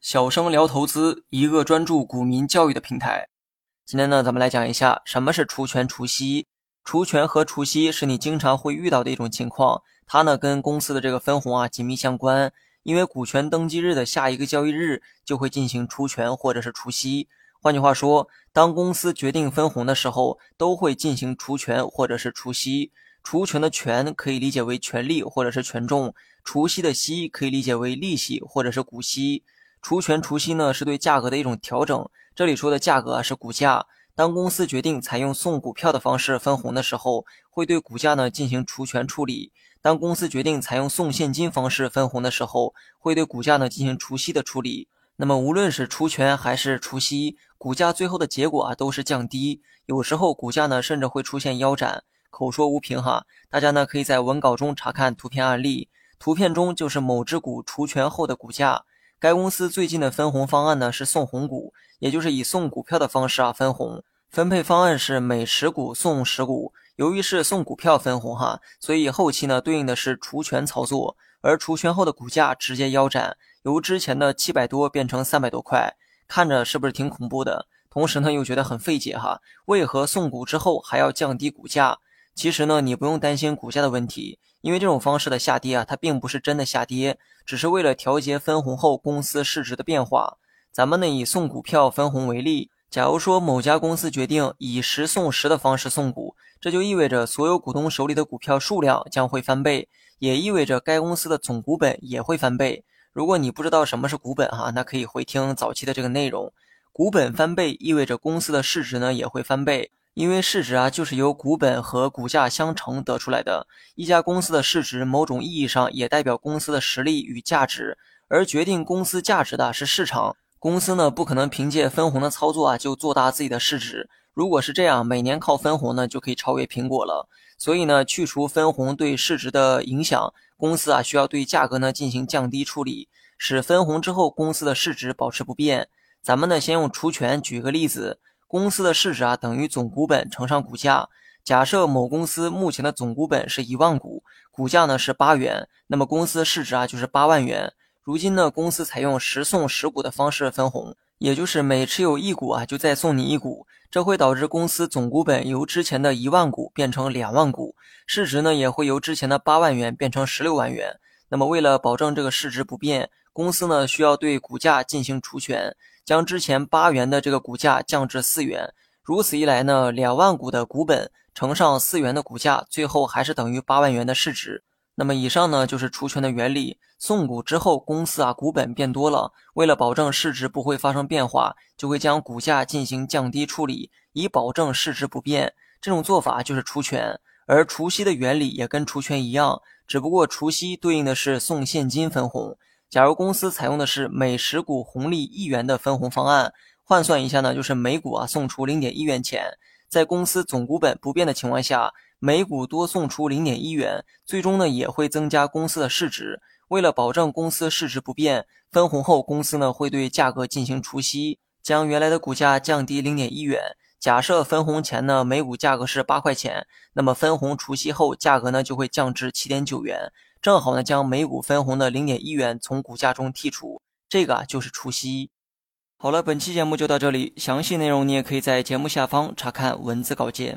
小生聊投资，一个专注股民教育的平台。今天呢，咱们来讲一下什么是除权除息。除权和除息是你经常会遇到的一种情况，它呢跟公司的这个分红啊紧密相关。因为股权登记日的下一个交易日就会进行除权或者是除息。换句话说，当公司决定分红的时候，都会进行除权或者是除息。除权的权可以理解为权利或者是权重，除息的息可以理解为利息或者是股息。除权除息呢，是对价格的一种调整。这里说的价格啊，是股价。当公司决定采用送股票的方式分红的时候，会对股价呢进行除权处理；当公司决定采用送现金方式分红的时候，会对股价呢进行除息的处理。那么无论是除权还是除息，股价最后的结果啊都是降低。有时候股价呢甚至会出现腰斩。口说无凭哈，大家呢可以在文稿中查看图片案例。图片中就是某只股除权后的股价。该公司最近的分红方案呢是送红股，也就是以送股票的方式啊分红。分配方案是每十股送十股。由于是送股票分红哈，所以后期呢对应的是除权操作，而除权后的股价直接腰斩，由之前的七百多变成三百多块，看着是不是挺恐怖的？同时呢又觉得很费解哈，为何送股之后还要降低股价？其实呢你不用担心股价的问题，因为这种方式的下跌啊，它并不是真的下跌，只是为了调节分红后公司市值的变化。咱们呢以送股票分红为例。假如说某家公司决定以十送十的方式送股，这就意味着所有股东手里的股票数量将会翻倍，也意味着该公司的总股本也会翻倍。如果你不知道什么是股本哈，那可以回听早期的这个内容。股本翻倍意味着公司的市值呢也会翻倍，因为市值啊就是由股本和股价相乘得出来的。一家公司的市值，某种意义上也代表公司的实力与价值，而决定公司价值的是市场。公司呢不可能凭借分红的操作啊就做大自己的市值。如果是这样，每年靠分红呢就可以超越苹果了。所以呢，去除分红对市值的影响，公司啊需要对价格呢进行降低处理，使分红之后公司的市值保持不变。咱们呢先用除权举个例子，公司的市值啊等于总股本乘上股价。假设某公司目前的总股本是一万股，股价呢是八元，那么公司市值啊就是八万元。如今呢，公司采用十送十股的方式分红，也就是每持有一股啊，就再送你一股，这会导致公司总股本由之前的一万股变成两万股，市值呢也会由之前的八万元变成十六万元。那么为了保证这个市值不变，公司呢需要对股价进行除权，将之前八元的这个股价降至四元。如此一来呢，两万股的股本乘上四元的股价，最后还是等于八万元的市值。那么以上呢就是除权的原理。送股之后，公司啊股本变多了，为了保证市值不会发生变化，就会将股价进行降低处理，以保证市值不变。这种做法就是除权。而除息的原理也跟除权一样，只不过除息对应的是送现金分红。假如公司采用的是每十股红利一元的分红方案，换算一下呢，就是每股啊送出零点一元钱，在公司总股本不变的情况下。每股多送出零点一元，最终呢也会增加公司的市值。为了保证公司市值不变，分红后公司呢会对价格进行除息，将原来的股价降低零点一元。假设分红前呢每股价格是八块钱，那么分红除息后价格呢就会降至七点九元，正好呢将每股分红的零点一元从股价中剔除，这个啊就是除息。好了，本期节目就到这里，详细内容你也可以在节目下方查看文字稿件。